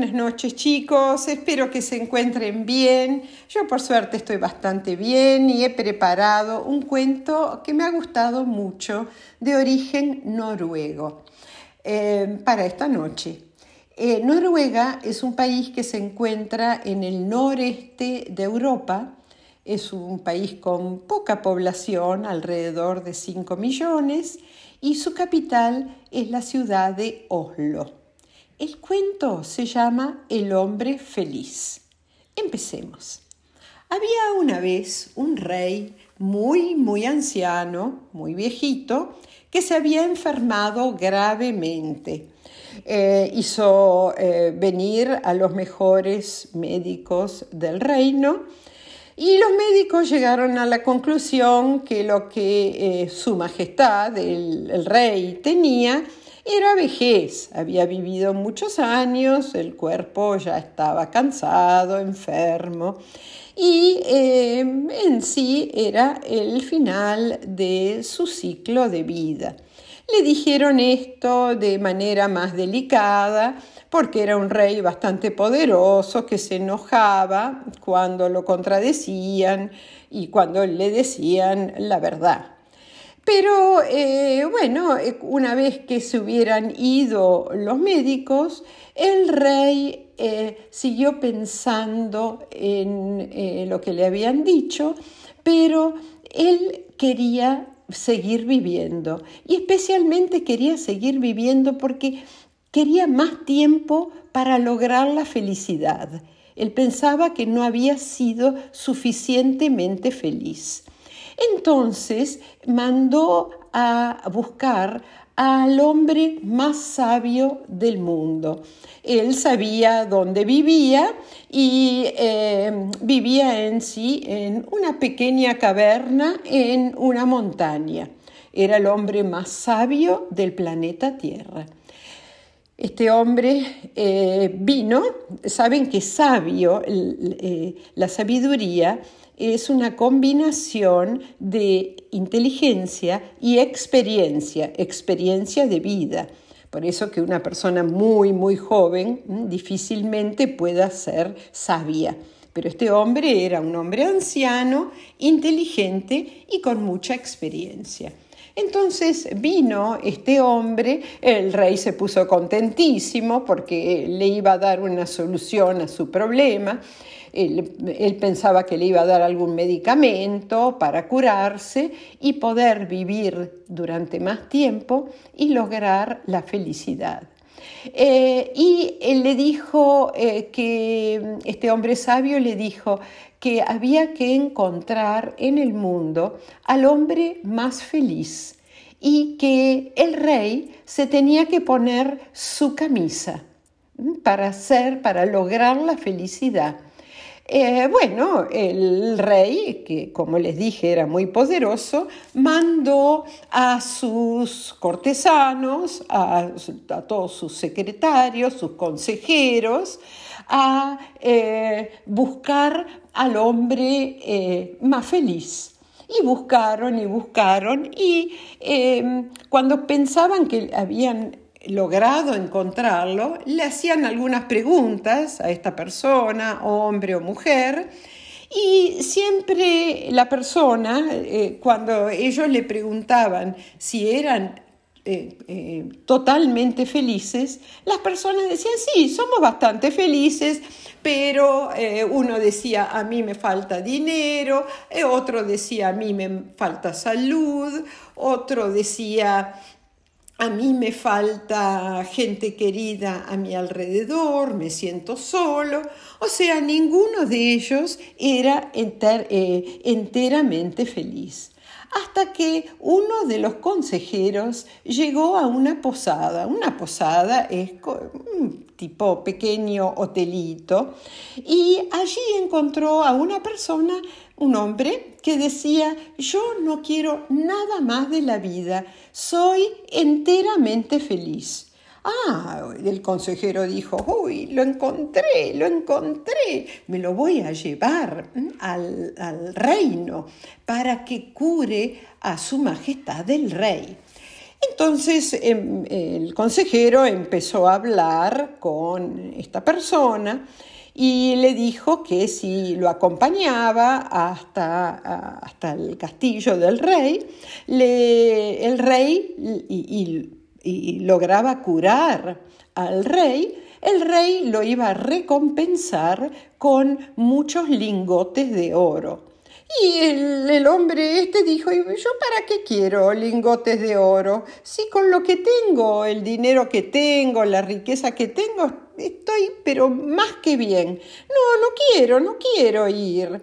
Buenas noches chicos, espero que se encuentren bien. Yo por suerte estoy bastante bien y he preparado un cuento que me ha gustado mucho de origen noruego eh, para esta noche. Eh, Noruega es un país que se encuentra en el noreste de Europa. Es un país con poca población, alrededor de 5 millones, y su capital es la ciudad de Oslo. El cuento se llama El hombre feliz. Empecemos. Había una vez un rey muy, muy anciano, muy viejito, que se había enfermado gravemente. Eh, hizo eh, venir a los mejores médicos del reino y los médicos llegaron a la conclusión que lo que eh, su majestad, el rey, tenía era vejez, había vivido muchos años, el cuerpo ya estaba cansado, enfermo, y eh, en sí era el final de su ciclo de vida. Le dijeron esto de manera más delicada, porque era un rey bastante poderoso que se enojaba cuando lo contradecían y cuando le decían la verdad. Pero eh, bueno, eh, una vez que se hubieran ido los médicos, el rey eh, siguió pensando en lo que le habían dicho, pero él quería seguir viviendo y especialmente quería seguir viviendo porque quería más tiempo para lograr la felicidad. Él pensaba que no había sido suficientemente feliz. Entonces mandó a buscar al hombre más sabio del mundo. Él sabía dónde vivía y eh, vivía en sí en una pequeña caverna en una montaña. Era el hombre más sabio del planeta Tierra. Este hombre eh, vino, saben que sabio, eh, la sabiduría es una combinación de inteligencia y experiencia, experiencia de vida. Por eso que una persona muy, muy joven mm, difícilmente pueda ser sabia. Pero este hombre era un hombre anciano, inteligente y con mucha experiencia. Entonces vino este hombre, el rey se puso contentísimo porque le iba a dar una solución a su problema él, pensaba que le iba a dar algún medicamento para curarse y poder vivir durante más tiempo y lograr la felicidad. Eh, y él le dijo eh, que este hombre sabio le dijo que había que encontrar en el mundo al hombre más feliz y que el rey se tenía que poner su camisa para hacer, para lograr la felicidad. Eh, bueno, el rey, que como les dije era muy poderoso, mandó a sus cortesanos, a, todos sus secretarios, sus consejeros, a eh, buscar al hombre eh, más feliz. Y buscaron y buscaron y cuando pensaban que habían logrado encontrarlo, le hacían algunas preguntas a esta persona, hombre o mujer, y siempre la persona, eh, cuando ellos le preguntaban si eran eh, eh, totalmente felices, las personas decían, sí, somos bastante felices, pero uno decía, a mí me falta dinero, otro decía, a mí me falta salud, otro decía, a mí me falta gente querida a mi alrededor, me siento solo, o sea, ninguno de ellos era eh, enteramente feliz. Hasta que uno de los consejeros llegó a una posada. Una posada es un tipo pequeño hotelito y allí encontró a una persona un hombre que decía, yo no quiero nada más de la vida, soy enteramente feliz. Ah, el consejero dijo, uy, lo encontré, lo encontré, me lo voy a llevar al, al reino para que cure a su majestad el rey. Entonces em, el consejero empezó a hablar con esta persona y le dijo que si lo acompañaba hasta, hasta el castillo del rey, el rey y lograba curar al rey, el rey lo iba a recompensar con muchos lingotes de oro. Y el, hombre este dijo, ¿yo para qué quiero lingotes de oro? Si con lo que tengo, el dinero que tengo, la riqueza que tengo, estoy pero más que bien. No, no quiero, no quiero ir.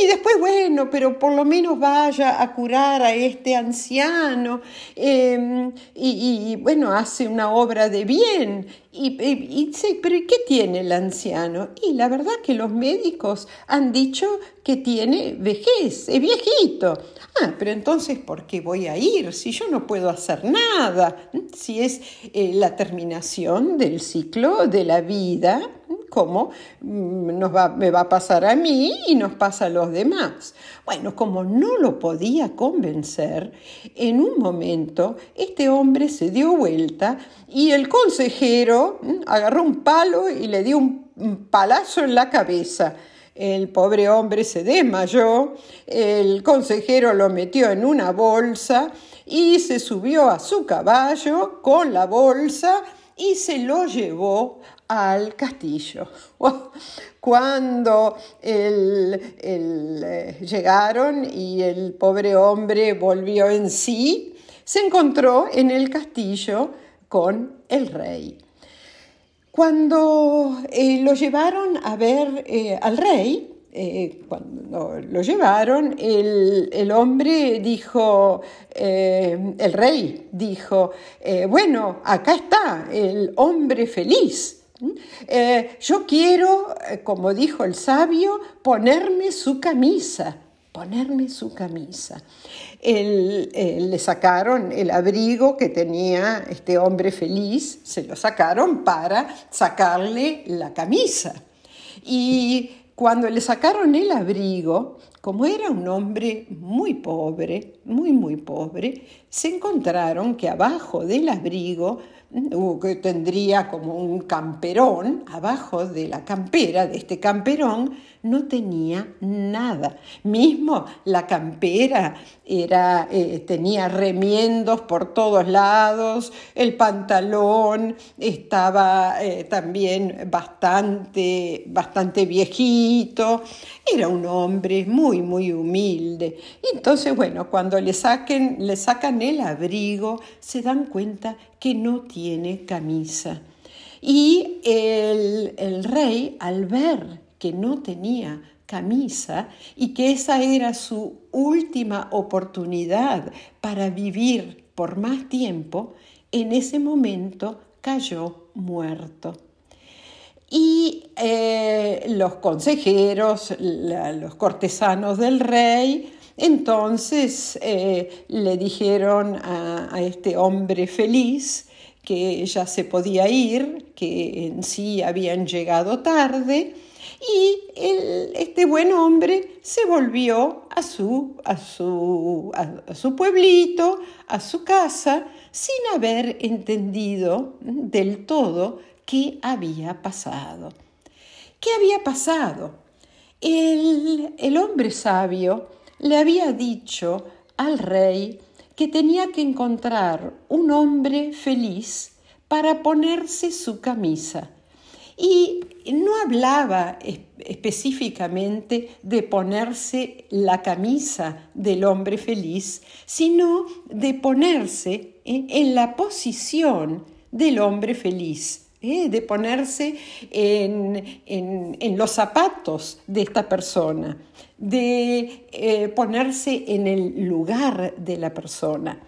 Y después, bueno, pero por lo menos vaya a curar a este anciano em, y, bueno, hace una obra de bien. Y, y, pero ¿qué tiene el anciano? Y la verdad que los médicos han dicho que tiene vejez, es viejito. Ah, pero entonces, ¿por qué voy a ir si yo no puedo hacer nada? Si es eh, la terminación del ciclo de la vida como mm, nos va, me va a pasar a mí y nos pasa a los demás. Bueno, como no lo podía convencer, en un momento este hombre se dio vuelta y el consejero mm, agarró un palo y le dio un palazo en la cabeza. El pobre hombre se desmayó, el consejero lo metió en una bolsa y se subió a su caballo con la bolsa y se lo llevó al castillo. Cuando eh, llegaron y el pobre hombre volvió en sí, se encontró en el castillo con el rey. Cuando eh, lo llevaron a ver eh, al rey, cuando lo llevaron, el, el hombre dijo, el rey dijo, bueno, acá está el hombre feliz. Eh, yo quiero, eh, como dijo el sabio, ponerme su camisa, ponerme su camisa. le sacaron el abrigo que tenía este hombre feliz, se lo sacaron para sacarle la camisa. Y cuando le sacaron el abrigo, como era un hombre muy pobre, muy, muy pobre, se encontraron que abajo del abrigo que tendría como un camperón, abajo de la campera de este camperón no tenía nada. Mismo la campera era, eh, tenía remiendos por todos lados, el pantalón estaba eh, también bastante, bastante viejito, era un hombre muy, muy humilde. entonces, bueno, cuando le, saquen, le sacan el abrigo, se dan cuenta que no tiene camisa. Y el, el rey, al ver que no tenía camisa y que esa era su última oportunidad para vivir por más tiempo, en ese momento cayó muerto. Y eh, los consejeros, los cortesanos del rey, entonces eh, le dijeron a, a este hombre feliz que ya se podía ir, que en sí habían llegado tarde, y este buen hombre se volvió a su, a, su, a su pueblito, a su casa, sin haber entendido del todo qué había pasado. ¿Qué había pasado? El, el hombre sabio le había dicho al rey que tenía que encontrar un hombre feliz para ponerse su camisa y no hablaba específicamente de ponerse la camisa del hombre feliz, sino de ponerse en la posición del hombre feliz. ¿eh? de ponerse en, los zapatos de esta persona, de eh, ponerse en el lugar de la persona.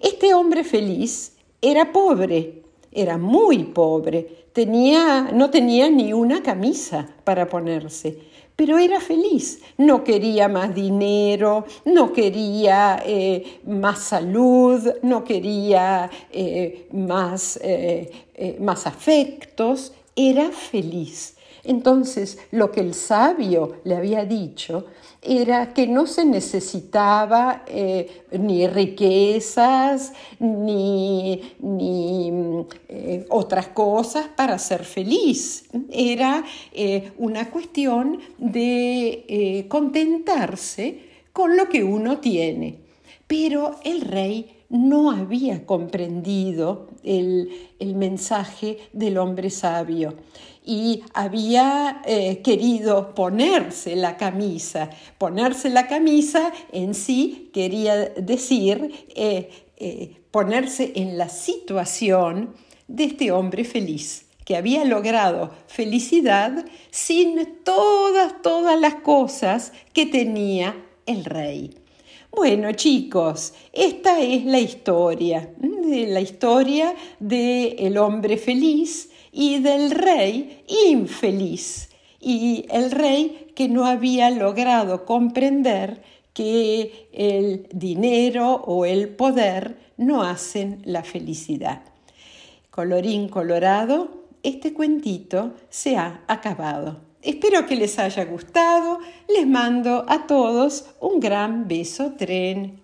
Este hombre feliz era pobre, era muy pobre, tenía, no tenía ni una camisa para ponerse, pero era feliz, no quería más dinero, no quería eh, más salud, no quería eh, más, eh, más afectos, era feliz. Entonces, lo que el sabio le había dicho era que no se necesitaba eh, ni riquezas ni, eh, otras cosas para ser feliz. Era eh, una cuestión de contentarse con lo que uno tiene. Pero el rey no había comprendido el, mensaje del hombre sabio y había eh, querido ponerse la camisa. Ponerse la camisa en sí quería decir eh, eh, ponerse en la situación de este hombre feliz que había logrado felicidad sin todas, todas las cosas que tenía el rey. Bueno, chicos, esta es la historia, la historia del hombre feliz y del rey infeliz. Y el rey que no había logrado comprender que el dinero o el poder no hacen la felicidad. Colorín colorado, este cuentito se ha acabado. Espero que les haya gustado. Les mando a todos un gran beso tren.